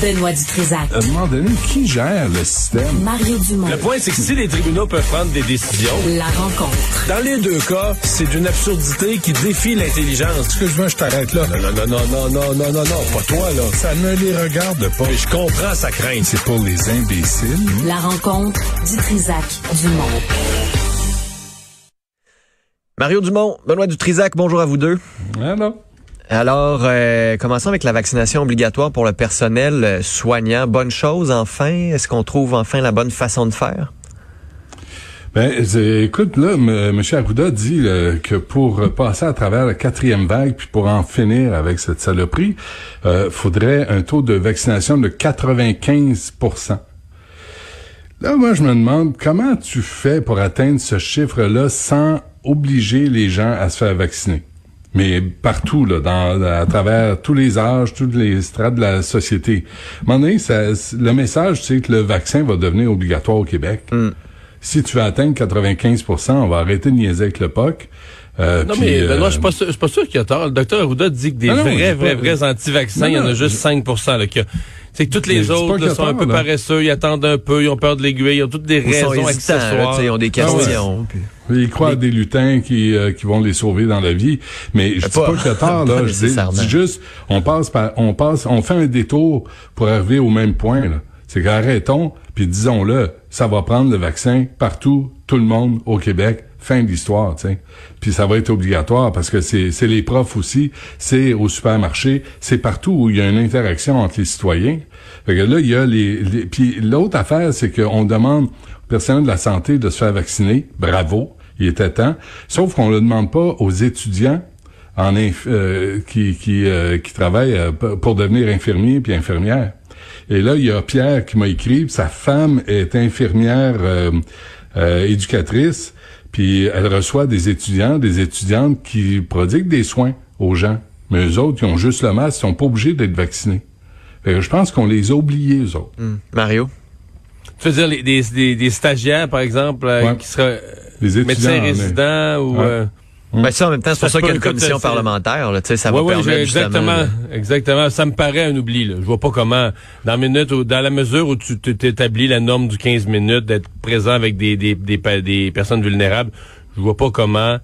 Benoît Dutrisac. À un moment donné, qui gère le système? Mario Dumont. Le point, c'est que si les tribunaux peuvent prendre des décisions... La rencontre. Dans les deux cas, c'est d'une absurdité qui défie l'intelligence. Excuse-moi, je t'arrête là? Non, non, non, non, non, non, non, non, pas toi, là. Ça ne les regarde pas. Mais je comprends sa crainte. C'est pour les imbéciles. La rencontre Dutrisac-Dumont. Mario Dumont, Benoît Dutrisac, bonjour à vous deux. Hello. Alors, euh, commençons avec la vaccination obligatoire pour le personnel euh, soignant. Bonne chose, enfin. Est-ce qu'on trouve enfin la bonne façon de faire? ben, écoute, là, M. M. Arruda dit euh, que pour euh, passer à travers la quatrième vague, puis pour en finir avec cette saloperie, euh, faudrait un taux de vaccination de 95% Là, moi, je me demande comment tu fais pour atteindre ce chiffre-là sans obliger les gens à se faire vacciner? Mais partout, là, dans, à travers tous les âges, toutes les strates de la société. À un moment donné, ça, le message, c'est que le vaccin va devenir obligatoire au Québec. Si tu veux atteindre 95% on va arrêter de niaiser avec le POC. Euh, Non, mais Benoît, euh, je suis pas sûr, je suis pas sûr qu'il y a tort. Le docteur Arruda dit que des Ah non, vrais, vrais, pas- vrais anti-vaccins, il y en a juste je- 5 là, qu'il y a- C'est que toutes les autres là, a sont un peu là. paresseux, ils attendent un peu, ils ont peur de l'aiguille, ils ont toutes des Ils raisons là, accessoires. tu sais, ils ont des Ah ouais. questions. puis- Ils croient à des lutins qui, euh, qui vont les sauver dans la vie. Mais je dis pas- pas que pas là. Je dis, juste, on passe par, on passe, on fait un détour pour arriver au même point, là. C'est qu'arrêtons, puis disons-le, ça va prendre le vaccin partout, tout le monde au Québec. Fin de l'histoire, tu. Puis ça va être obligatoire parce que c'est c'est les profs aussi, c'est au supermarché, c'est partout où il y a une interaction entre les citoyens. Fait que là, il y a les... les puis l'autre affaire, c'est qu'on demande au personnel de la santé de se faire vacciner. Bravo, il était temps. Sauf qu'on le demande pas aux étudiants en inf- euh, qui qui, euh, qui travaillent euh, pour devenir infirmiers puis infirmières. Et là, il y a Pierre qui m'a écrit, sa femme est infirmière euh, euh, éducatrice, puis elle reçoit des étudiants, des étudiantes qui prodiguent des soins aux gens. Mais eux autres, qui ont juste le masque, ils sont pas obligés d'être vaccinés. Fait que je pense qu'on les a oubliés, eux autres. Hmm. Mario? Tu veux dire les- des, des, des stagiaires, par exemple, euh, Ouais. qui seraient Les étudiants. médecins en- résidents ou... Ouais. euh, Ben ça, en même temps, c'est Ça pour se ça qu'il y a une commission c'est- parlementaire. Là, tu sais, ça Ouais, va ouais, permettre j'ai- justement... exactement, exactement. Ça me paraît un oubli. Là. Je vois pas comment, dans minute, ou dans la mesure où tu t'établis la norme du 15 minutes, d'être présent avec des, des, des, des personnes vulnérables, je vois pas comment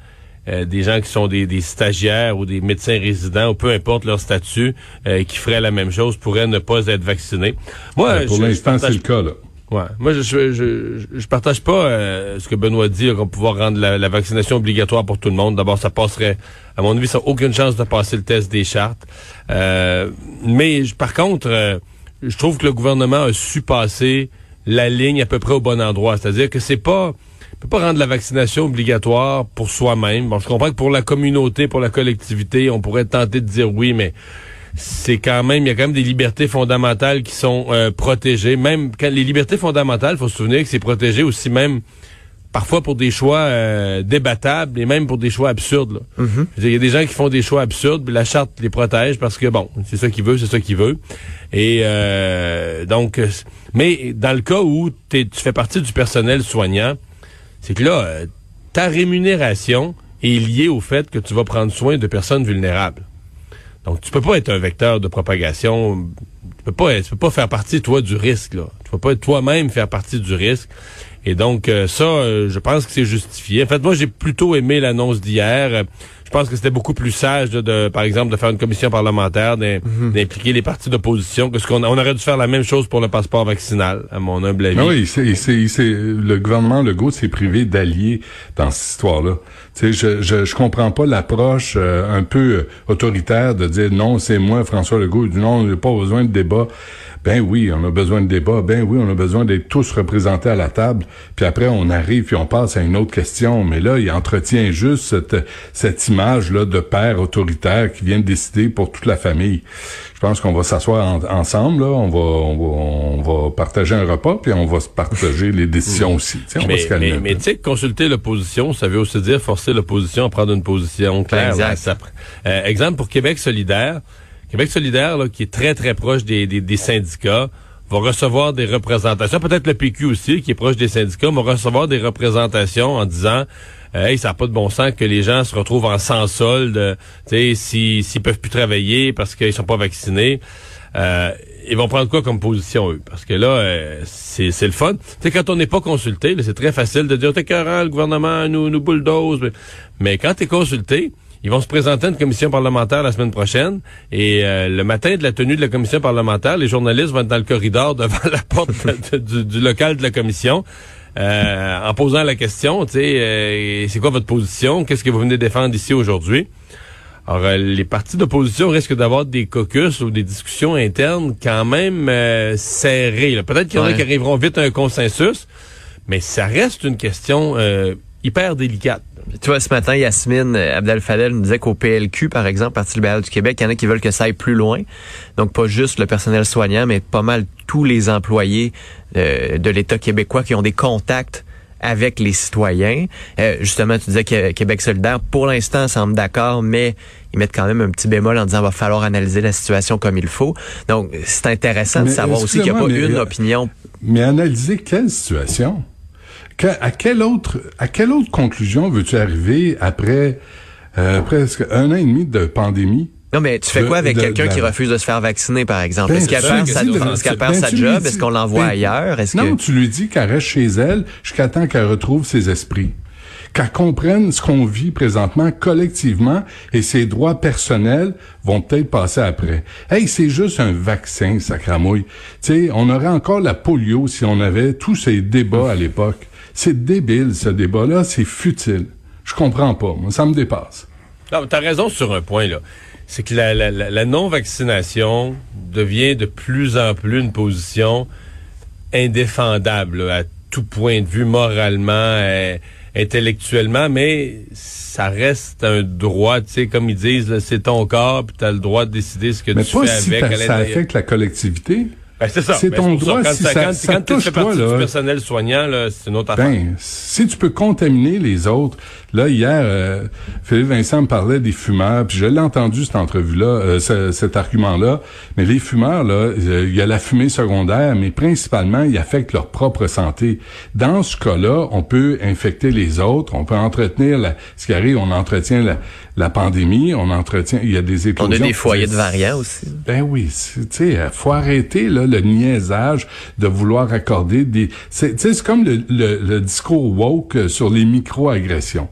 euh, des gens qui sont des, des stagiaires ou des médecins résidents, ou peu importe leur statut, euh, qui feraient la même chose, pourraient ne pas être vaccinés. Moi, Ben, pour l'instant, c'est le cas, là. Ouais. Moi, je, je, je, je partage pas euh, ce que Benoît dit, qu'on pouvoir rendre la, la vaccination obligatoire pour tout le monde. D'abord, ça passerait, à mon avis, ça n'a aucune chance de passer le test des chartes. Euh, mais je- par contre, euh, je trouve que le gouvernement a su passer la ligne à peu près au bon endroit. C'est-à-dire que c'est pas on peut pas rendre la vaccination obligatoire pour soi-même. Bon, je comprends que pour la communauté, pour la collectivité, on pourrait tenter de dire oui, mais c'est quand même, il y a quand même des libertés fondamentales qui sont euh, protégées. Même quand les libertés fondamentales, faut se souvenir que c'est protégé aussi même parfois pour des choix euh, débattables et même pour des choix absurdes. dire, Il y a des gens qui font des choix absurdes, puis la charte les protège parce que bon, c'est ça qu'il veut, c'est ça qu'il veut. Et euh, donc, mais dans le cas où tu fais partie du personnel soignant, c'est que là, euh, ta rémunération est liée au fait que tu vas prendre soin de personnes vulnérables. Donc, tu peux pas être un vecteur de propagation. Tu peux pas, tu peux pas faire partie, toi, du risque, là. Tu peux pas être toi-même faire partie du risque. Et donc, euh, ça, euh, je pense que c'est justifié. En fait, moi, j'ai plutôt aimé l'annonce d'hier. Euh, Je pense que c'était beaucoup plus sage, de, de, par exemple, de faire une commission parlementaire, d'im- d'impliquer les partis d'opposition, que ce qu'on on aurait dû faire la même chose pour le passeport vaccinal, à mon humble avis. Ah oui, c'est, c'est, c'est, le gouvernement Legault s'est privé d'alliés dans cette histoire-là. Sais, je, je, comprends pas l'approche euh, un peu euh, autoritaire de dire non, c'est moi, François Legault. Dit non, on n'a pas besoin de débat. Ben oui, on a besoin de débat. Ben oui, on a besoin d'être tous représentés à la table. Puis après, on arrive puis on passe à une autre question. Mais là, il entretient juste cette, cette image-là de père autoritaire qui vient de décider pour toute la famille. Je pense qu'on va s'asseoir en- ensemble, là. On va, on va, on va partager un repas puis on va se partager les décisions aussi. Tu sais, on va Mais, se calmer mais, tu sais, consulter l'opposition, ça veut aussi dire forcer l'opposition à prendre une position claire. Exact. là, ça- euh, exemple pour Québec solidaire. Québec solidaire, là, qui est très, très proche des, des, des syndicats, va recevoir des représentations, peut-être le PQ aussi, qui est proche des syndicats, va recevoir des représentations en disant Hey, ça n'a pas de bon sens que les gens se retrouvent en sans solde, sais, s'ils s'ils peuvent plus travailler parce qu'ils sont pas vaccinés. Euh, ils vont prendre quoi comme position, eux? Parce que là, euh, c'est le fun. Sais, quand on n'est pas consulté, c'est très facile de dire, t'es carré, le gouvernement nous, nous bulldoze. Mais, mais quand t'es consulté, ils vont se présenter à une commission parlementaire la semaine prochaine et euh, le matin de la tenue de la commission parlementaire, les journalistes vont être dans le corridor devant la porte du, local de la commission. Euh, en posant la question, tu sais, euh, c'est quoi votre position? Qu'est-ce que vous venez défendre ici aujourd'hui? Alors, les partis d'opposition risquent d'avoir des caucus ou des discussions internes quand même serrées. Peut-être qu'il y en a qui arriveront vite à un consensus, mais ça reste une question hyper délicate. Tu vois, ce matin, Yasmine euh, Abdel-Fadel nous disait qu'au PLQ, par exemple, Parti libéral du Québec, il y en a qui veulent que ça aille plus loin. Donc, pas juste le personnel soignant, mais pas mal tous les employés euh, de l'État québécois qui ont des contacts avec les citoyens. Euh, justement, tu disais que Québec solidaire, pour l'instant, semble d'accord, mais ils mettent quand même un petit bémol en disant va falloir analyser la situation comme il faut. Donc, c'est intéressant de savoir aussi qu'il n'y a pas une opinion. Mais analyser quelle situation? À quelle autre à quelle autre conclusion veux-tu arriver après euh, presque un an et demi de pandémie? Non, mais tu fais quoi avec quelqu'un qui refuse de se faire vacciner, par exemple? Ben, est-ce qu'elle perd sa, est perd sa job? Est-ce qu'on l'envoie ben, ailleurs? Est-ce non, tu lui dis qu'elle reste chez elle jusqu'à temps qu'elle retrouve ses esprits. Qu'elle comprenne ce qu'on vit présentement collectivement et ses droits personnels vont peut-être passer après. Hey, c'est juste un vaccin, sacramouille. Tu sais, on aurait encore la polio si on avait tous ces débats à l'époque. C'est débile, ce débat-là. C'est futile. Je comprends pas. Moi, ça me dépasse. Tu as raison sur un point, là. C'est que la, non-vaccination devient de plus en plus une position indéfendable à tout point de vue, moralement, euh, intellectuellement, mais ça reste un droit, tu sais, comme ils disent, c'est ton corps, puis tu as le droit de décider ce que tu fais avec. Ça affecte la collectivité. Ben, c'est ça. C'est ben, ton droit. Quand, si ça, quand, ça quand touche tu fais toi, partie là, du personnel soignant, c'est une autre affaire. Ben, si tu peux contaminer les autres, là hier, euh, Philippe Vincent me parlait des fumeurs, puis je l'ai entendu cette entrevue-là, euh, cet argument-là. Mais les fumeurs, là, euh, il y a la fumée secondaire, mais principalement, ils affectent leur propre santé. Dans ce cas-là, on peut infecter les autres, on peut entretenir la, ce qui arrive, on entretient la, la pandémie, on entretient, il y a des éclosions. On a des foyers de variants aussi. Ben oui, tu sais, faut arrêter là le niaisage de vouloir accorder des. C'est comme le, le, discours woke sur les micro-agressions.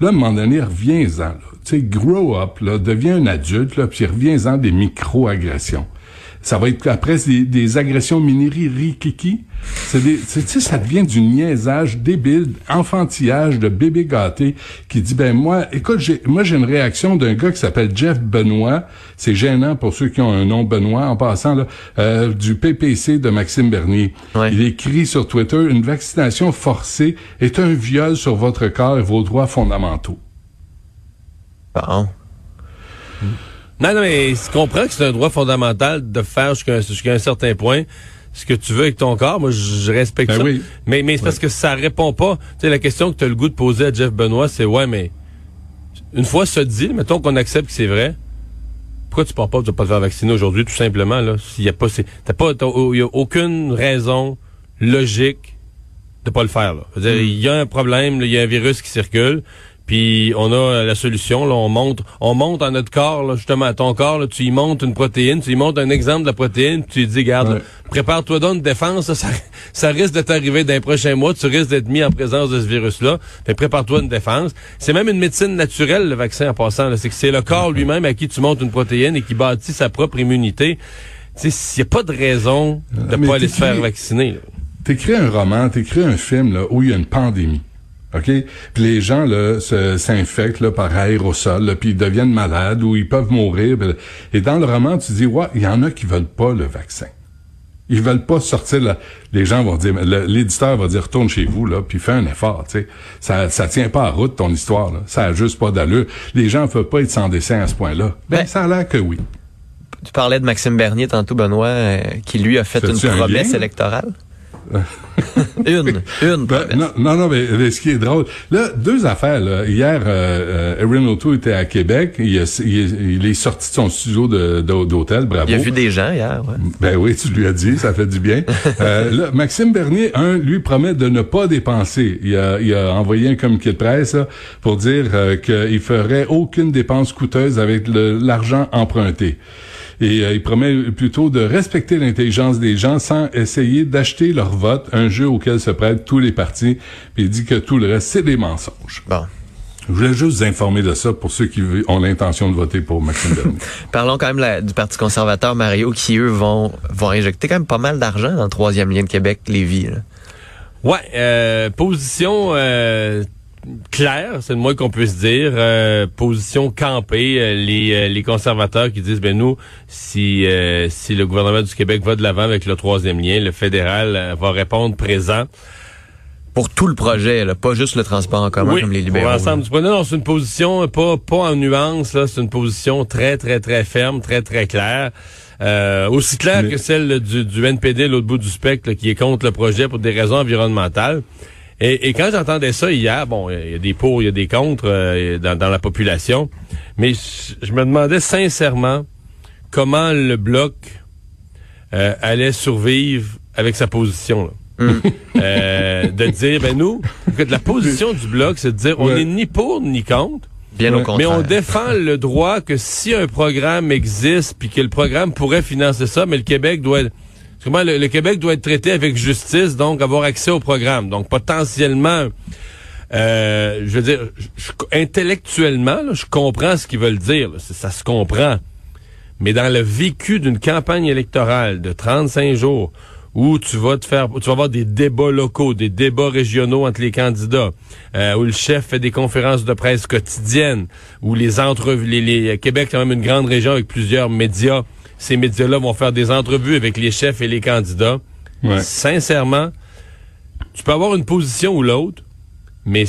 Là, à un moment donné, reviens-en. Tu sais, grow up, là, deviens un adulte, là, puis reviens-en des micro-agressions. Ça va être après des, des agressions mini kiki. C'est des, ça devient du niaisage débile, enfantillage de bébé gâté qui dit ben moi, écoute, j'ai, moi j'ai une réaction d'un gars qui s'appelle Jeff Benoît. C'est gênant pour ceux qui ont un nom Benoît en passant là, euh, du PPC de Maxime Bernier. Il écrit sur Twitter une vaccination forcée est un viol sur votre corps et vos droits fondamentaux. Bon. Non, non, mais je comprends que c'est un droit fondamental de faire jusqu'à un, certain point ce que tu veux avec ton corps. Moi, je respecte ben ça. Oui. Mais, mais c'est parce que ça répond pas. Tu sais, la question que tu as le goût de poser à Jeff Benoît, c'est ouais, mais une fois ça dit, mettons qu'on accepte que c'est vrai, pourquoi tu pars pas, tu vas pas te faire vacciner aujourd'hui, tout simplement, là? S'il y a pas, t'as pas, il y a aucune raison logique de pas le faire, là. Mm. Il y a un problème, il y a un virus qui circule. Puis on a la solution, là, on monte, on monte dans notre corps, là, justement, à ton corps, là, tu y montes une protéine, tu y montes un exemple de la protéine, tu lui dis, garde, prépare-toi donc une défense, ça, ça risque de t'arriver dans les prochains mois, tu risques d'être mis en présence de ce virus-là, mais prépare-toi une défense. C'est même une médecine naturelle, le vaccin, en passant, c'est que c'est le corps lui-même à qui tu montes une protéine et qui bâtit sa propre immunité. Il n'y a pas de raison de ne pas aller se faire vacciner. T'écris un roman, t'écris un film là, où il y a une pandémie. OK? Puis les gens là s'infectent là, par aérosol, puis ils deviennent malades ou ils peuvent mourir. Et dans le roman, tu dis, ouais, il y en a qui veulent pas le vaccin. Ils veulent pas sortir là. Les gens vont dire, l'éditeur va dire, retourne chez vous, là, puis fais un effort, tu sais. Ça, ça tient pas à route, ton histoire, là. Ça a juste pas d'allure. Les gens ne peuvent pas être sans dessin à ce point-là. Ben, ben, ça a l'air que oui. Tu parlais de Maxime Bernier tantôt, Benoît, euh, qui lui a fait une promesse électorale. une, une. Ben, non, non, mais, ce qui est drôle, là, deux affaires. Là. Hier, euh, euh Erin O'Toole était à Québec. Il, il, est sorti de son studio d'hôtel. Bravo. Il a vu des gens hier. Ouais. Ben oui, tu lui as dit, ça fait du bien. euh, là, Maxime Bernier, un, lui promet de ne pas dépenser. Il a, il a envoyé un communiqué de presse pour dire euh, qu'il ferait aucune dépense coûteuse avec l'argent emprunté. Et euh, il promet plutôt de respecter l'intelligence des gens sans essayer d'acheter leur vote, un jeu auquel se prêtent tous les partis. Puis il dit que tout le reste, c'est des mensonges. Bon. Je voulais juste vous informer de ça pour ceux qui ont l'intention de voter pour Maxime Bernier. Parlons quand même la- du Parti conservateur, Mario, qui, eux, vont, vont injecter quand même pas mal d'argent dans le troisième lien de Québec, Lévis. là. Ouais, euh, position euh, claire, c'est le moins qu'on puisse dire. Euh, position campée. euh, les, euh, les conservateurs qui disent, ben nous, si euh, si le gouvernement du Québec va de l'avant avec le troisième lien, le fédéral euh, va répondre présent. Pour tout le projet, là, pas juste le transport en commun oui, comme les pour libéraux. l'ensemble du projet. Non, c'est une position euh, pas pas en nuance. Là, c'est une position très très très ferme, très très claire. Euh, aussi claire Mais- que celle du, du NPD, l'autre bout du spectre, là, qui est contre le projet pour des raisons environnementales. Et, et quand j'entendais ça hier, bon, il y a des pour, il y a des contre euh, dans, dans la population, mais je, je me demandais sincèrement comment le bloc euh, allait survivre avec sa position. Là. Euh, de dire, ben nous, écoute, la position du bloc, c'est de dire, on Ouais. n'est ni pour ni contre, Bien au contraire. mais on défend le droit que si un programme existe, puis que le programme pourrait financer ça, mais le Québec doit être- Le, Québec doit être traité avec justice, donc avoir accès au programme. Donc potentiellement, euh, je veux dire, intellectuellement, je comprends ce qu'ils veulent dire. ça se comprend. Mais dans le vécu d'une campagne électorale de 35 jours, où tu vas te faire, tu vas avoir des débats locaux, des débats régionaux entre les candidats, euh, où le chef fait des conférences de presse quotidiennes, où les entrevues, les, les- Québec c'est quand même une grande région avec plusieurs médias. Ces médias-là vont faire des entrevues avec les chefs et les candidats. Ouais. Sincèrement, tu peux avoir une position ou l'autre, mais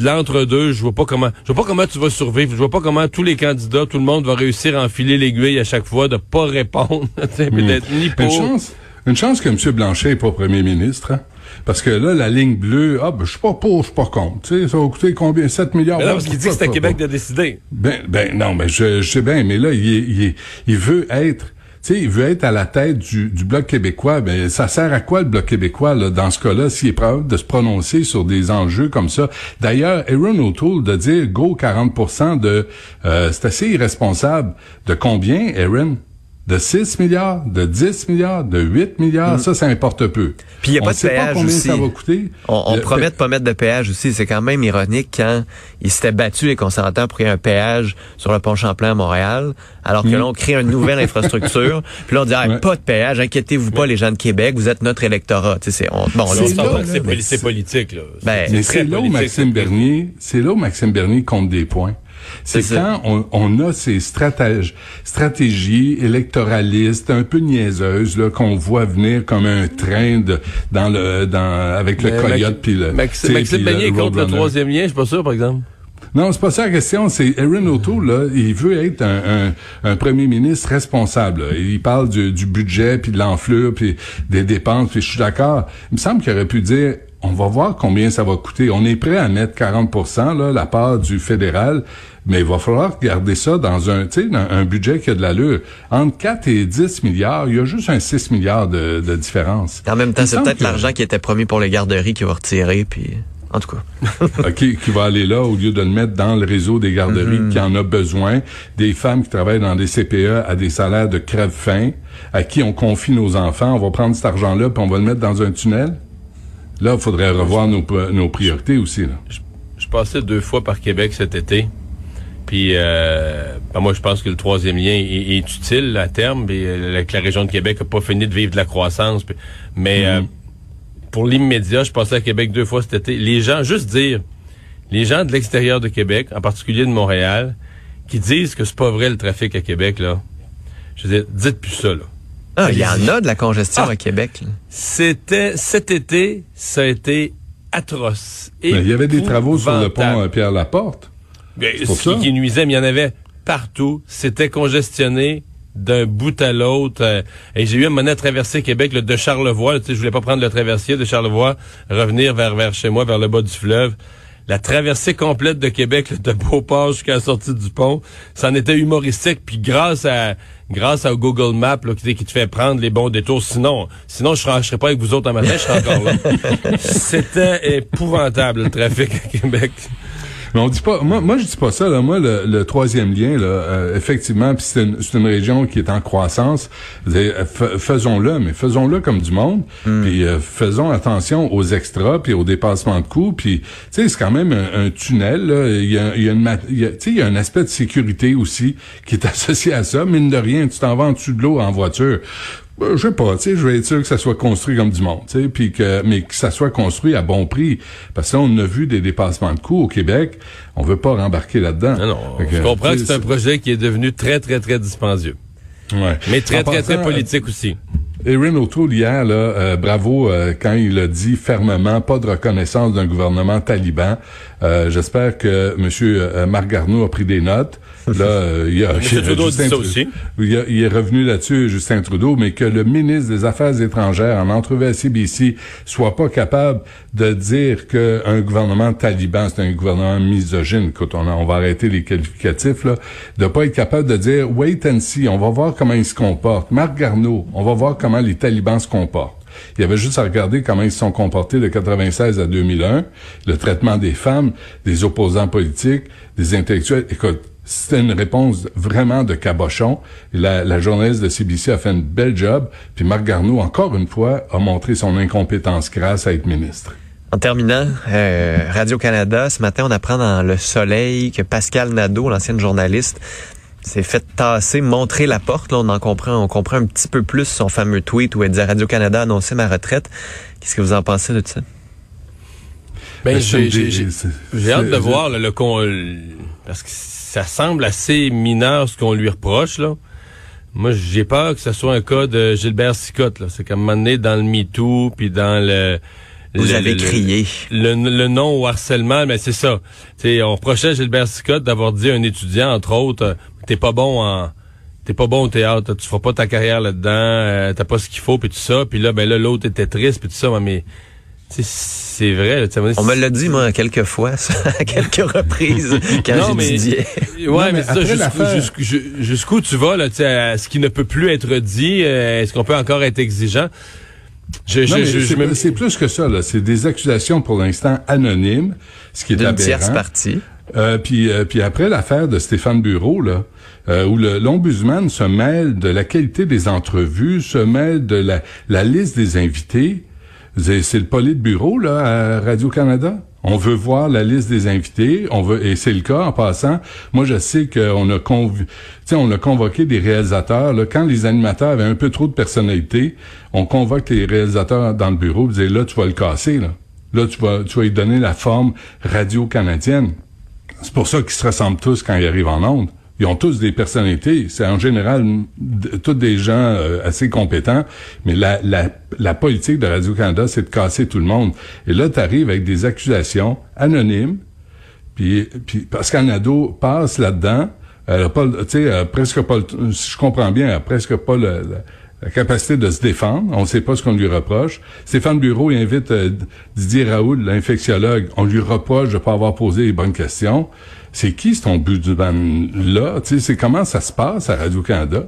l'entre-deux, je vois pas comment, je vois pas comment tu vas survivre. Je vois pas comment tous les candidats, tout le monde va réussir à enfiler l'aiguille à chaque fois, de pas répondre, d'être ni Une pour. chance, une chance que M. Blanchet n'est pas premier ministre. hein. Parce que là, la ligne bleue, ah ben je suis pas pour, je suis pas contre. Tu sais, ça va coûter combien? 7 milliards? Mais non, parce qu'il dit que c'est à? Québec de décider. Ben, ben non, mais je, je sais bien, mais là, il, est- il, il veut être, tu sais, il veut être à la tête du, du bloc québécois. Ben, ça sert à quoi le bloc québécois là, dans ce cas-là, s'il est prêt de se prononcer sur des enjeux comme ça? D'ailleurs, Aaron O'Toole de dire go 40% de, euh, c'est assez irresponsable. De combien, Aaron de 6 milliards, de 10 milliards, de 8 milliards, ça, ça importe peu. Puis il y a On pas de sait péage pas combien aussi. ça va coûter. On, on Le- promet de pas mettre de péage aussi. C'est quand même ironique quand ils s'étaient battus, les conservateurs, pour qu'il y ait un péage sur le pont Champlain à Montréal, alors que là, on crée une nouvelle infrastructure. Puis là, on dit, ah, Mm. Ouais. pas de péage, inquiétez-vous pas, les gens de Québec, vous êtes notre électorat. Tu sais, c'est, on, bon, là, C'est On on- s'entend politique, là. Ben, c'est là où Maxime Bernier, c'est là où Maxime Bernier compte des points. C'est quand on, on a ces stratèges, stratégies électoralistes un peu niaiseuses là qu'on voit venir comme un train de, dans le dans avec le Mais coyote puis le Maxime, Maxime Bernier est contre le troisième lien, je suis pas sûr, par exemple. Non, c'est pas ça la question. C'est Aaron O'Toole, là, il veut être un, un, un premier ministre responsable. là. Il parle du, du budget, puis de l'enflure, puis des dépenses, puis je suis d'accord. Il me semble qu'il aurait pu dire, on va voir combien ça va coûter. On est prêt à mettre 40% là, la part du fédéral, mais il va falloir garder ça dans un, tu sais, dans un budget qui a de l'allure. Entre 4 et 10 milliards, il y a juste un 6 milliards de, de différence. en même temps, c'est peut-être que- l'argent qui était promis pour les garderies qui va retirer, puis, en tout cas. OK, qui va aller là au lieu de le mettre dans le réseau des garderies qui en a besoin, des femmes qui travaillent dans des CPE à des salaires de crève-faim, à qui on confie nos enfants, on va prendre cet argent-là puis on va le mettre dans un tunnel? Là, il faudrait revoir nos, nos priorités aussi. Là. Je passais deux fois par Québec cet été. Puis euh, ben, moi, je pense que le troisième lien est, est utile à terme. Puis, euh, la région de Québec n'a pas fini de vivre de la croissance. Puis- mais euh, pour l'immédiat, je passais à Québec deux fois cet été. Les gens, juste dire, les gens de l'extérieur de Québec, en particulier de Montréal, qui disent que c'est pas vrai le trafic à Québec, là. Je veux dire, dites plus ça, là. Ah, il y en a de la congestion Ah. à Québec. là. C'était cet été, ça a été atroce. Mais il y avait des travaux sur le pont euh, Pierre-Laporte. Ben, pour ce qui, ça. qui nuisait, mais il y en avait partout. C'était congestionné d'un bout à l'autre. Euh, et j'ai eu un moment donné à traverser Québec là, de Charlevoix. tu sais, je voulais pas prendre le traversier de Charlevoix, revenir vers, vers chez moi, vers le bas du fleuve. La traversée complète de Québec, là, de Beauport jusqu'à la sortie du pont, ça en était humoristique. Puis grâce à grâce à Google Maps là, qui, qui te fait prendre les bons détours. Sinon, sinon je serais, je serais pas avec vous autres un matin, je serais encore là. C'était épouvantable le trafic à Québec. Mais on dit pas, moi, moi je dis pas ça. Là. Moi, le, le troisième lien, là, euh, effectivement, puis c'est une, c'est une région qui est en croissance. Faisons-le, mais faisons-le comme du monde. Puis euh, faisons attention aux extras, puis aux dépassements de coûts. Puis, tu sais, c'est quand même un, un tunnel. Là. Il y a, il y a une, il y a- tu sais, il y a un aspect de sécurité aussi qui est associé à ça. Mine de rien, tu t'en vas en dessous de l'eau en voiture. Ben, je sais pas, tu sais, je vais être sûr que ça soit construit comme du monde, tu sais, puis que, mais que ça soit construit à bon prix. Parce que là, on a vu des dépassements de coûts au Québec. On veut pas rembarquer là-dedans. Non, non, je comprends que c'est un projet qui est devenu très, très, très dispendieux. Ouais. Mais très, très, très politique aussi. Erin O'Toole hier, là, euh, bravo euh, quand il a dit fermement pas de reconnaissance d'un gouvernement taliban. Euh, J'espère que M. euh, Marc Garneau a pris des notes. Là, euh, il, a, M. Trudeau dit ça aussi. il, a- il est revenu là-dessus, Justin Trudeau, mais que le ministre des Affaires étrangères, en entrevue à CBC, soit pas capable de dire qu'un gouvernement taliban, c'est un gouvernement misogyne. Écoute, on, a- on va arrêter les qualificatifs, là. De pas être capable de dire, wait and see, on va voir comment ils se comportent. Marc Garneau, on va voir comment les talibans se comportent. Il y avait juste à regarder comment ils se sont comportés de 96 à 2001, le traitement des femmes, des opposants politiques, des intellectuels. Écoute, c'était une réponse vraiment de cabochon. La, la journaliste de CBC a fait une belle job. Puis Marc Garneau, encore une fois, a montré son incompétence grâce à être ministre. En terminant, euh, Radio-Canada, ce matin, on apprend dans Le Soleil que Pascal Nadeau, l'ancienne journaliste, s'est fait tasser, montrer la porte. Là, on en comprend, on comprend un petit peu plus son fameux tweet où elle disait Radio-Canada a annoncé ma retraite. Qu'est-ce que vous en pensez de ça? Ben, j'ai c'est- j'ai- j'ai- c'est- j'ai hâte de voir là, le con, le- parce que ça semble assez mineur ce qu'on lui reproche là. Moi, j'ai peur que ce soit un cas de Gilbert Sicotte. là. C'est qu'à un moment donné, dans le MeToo, puis dans le... Vous le- avez le- crié. Le, le non au harcèlement, mais c'est ça. T'sais, on reprochait à Gilbert Sicotte d'avoir dit à un étudiant, entre autres, euh, t'es pas bon en... T'es pas bon au théâtre, tu feras pas ta carrière là-dedans, euh, t'as pas ce qu'il faut, puis tout ça. Puis là, ben là, l'autre était triste, puis tout ça. Mais c'est vrai. On me l'a dit, moi, quelques fois, ça, à quelques reprises, quand Non, mais- j'étudiais. Ouais, Non, mais, mais c'est ça, jusqu'où, tu vas, là, tu sais, à ce qui ne peut plus être dit, euh, est-ce qu'on peut encore être exigeant? Je, Non, je, mais je, je c'est me- plus que ça. là. C'est des accusations pour l'instant anonymes, ce qui est D'une tierce partie. Euh, puis, euh, puis après l'affaire de Stéphane Bureau, là, euh, où le- l'ombudsman se mêle de la qualité des entrevues, se mêle de la, la liste des invités. C'est le poli de bureau là à Radio Canada. On veut voir la liste des invités. On veut et c'est le cas en passant. Moi, je sais qu'on a sais, on a convoqué des réalisateurs. Là, quand les animateurs avaient un peu trop de personnalité, on convoque les réalisateurs dans le bureau. Vous là, tu vas le casser là. Là, tu vas, tu vas lui donner la forme radio canadienne. C'est pour ça qu'ils se ressemblent tous quand ils arrivent en onde. Ils ont tous des personnalités. C'est en général tous des gens euh, assez compétents. Mais la, la, la politique de Radio-Canada, c'est de casser tout le monde. Et là, tu arrives avec des accusations anonymes. Puis, puis Pascal Nadeau passe là-dedans. Elle a pas, le- tu sais, presque pas, le- si je comprends bien, elle presque pas le- la, la capacité de se défendre. On ne sait pas ce qu'on lui reproche. Stéphane Bureau invite euh, Didier Raoul, l'infectiologue. On lui reproche de pas avoir posé les bonnes questions. C'est qui ce ton Budman-là? C'est comment ça se passe à Radio-Canada?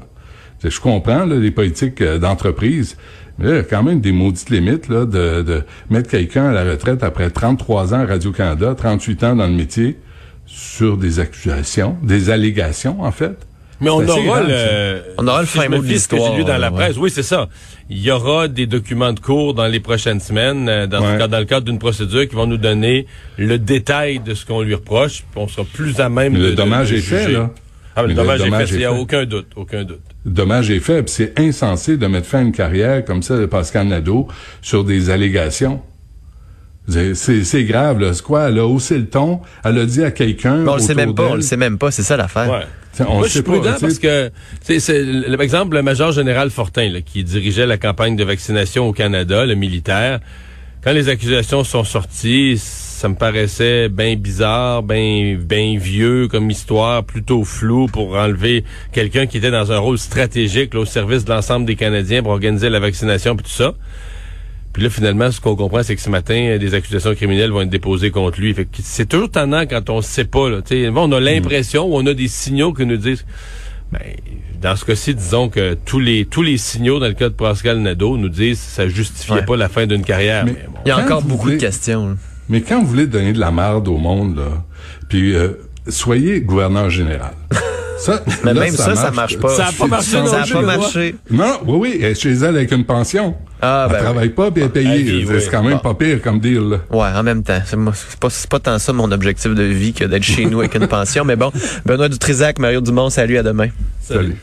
Je comprends les politiques euh, d'entreprise, mais il y a quand même des maudites limites de, de mettre quelqu'un à la retraite après 33 ans à Radio-Canada, 38 ans dans le métier, sur des accusations, des allégations, en fait. Mais on C'est assez aura grave, le, On aura le fin mot de l'histoire, dans la ouais. presse. Oui, c'est ça. Il y aura des documents de cours dans les prochaines semaines, euh, dans, Ouais. le cadre d'une procédure qui vont nous donner le détail de ce qu'on lui reproche, on sera plus à même Mais de le dommage de est fait, là. Ah, mais le Mais dommage, est fait, il n'y a aucun doute, aucun doute. dommage est fait. puis C'est insensé de mettre fin à une carrière comme ça de Pascal Nadeau sur des allégations. C'est- grave, là. C'est quoi? Elle a haussé le ton? Elle a dit à quelqu'un. On le sait même pas, on le sait même pas, c'est ça l'affaire. Ouais. T'sais, on Moi, le je suis sait pas, prudent parce que, c'est, c'est, le- par exemple, le major général Fortin, là, qui dirigeait la campagne de vaccination au Canada, le militaire, quand les accusations sont sorties, ça me paraissait bien bizarre, bien ben vieux comme histoire, plutôt flou pour enlever quelqu'un qui était dans un rôle stratégique là, au service de l'ensemble des Canadiens pour organiser la vaccination puis tout ça. Puis là, finalement, ce qu'on comprend, c'est que ce matin, des accusations criminelles vont être déposées contre lui. Fait que c'est toujours tannant quand on sait pas. Là, Tu sais, bon, on a l'impression ou on a des signaux qui nous disent... Ben, dans ce cas-ci, disons que tous les tous les signaux dans le cas de Pascal Nadeau nous disent que ça justifiait Ouais. pas la fin d'une carrière. Mais- Mais bon. Il y a encore beaucoup de questions. là. Mais quand vous voulez donner de la marde au monde, là, puis euh, soyez gouverneur général. Ça, Mais là, même ça, ça marche pas. Ça a pas marché Ça pas marché. Non, oui, oui, chez elle avec une pension. Ah, elle ben travaille pas puis elle est Elle payée. vit, C'est quand même Bon. pas pire comme deal. Là. Ouais, en même temps. C'est pas, pas tant ça mon objectif de vie que d'être chez nous avec une pension. Mais bon, Benoît Dutrisac, Mario Dumont, salut, à demain. Salut.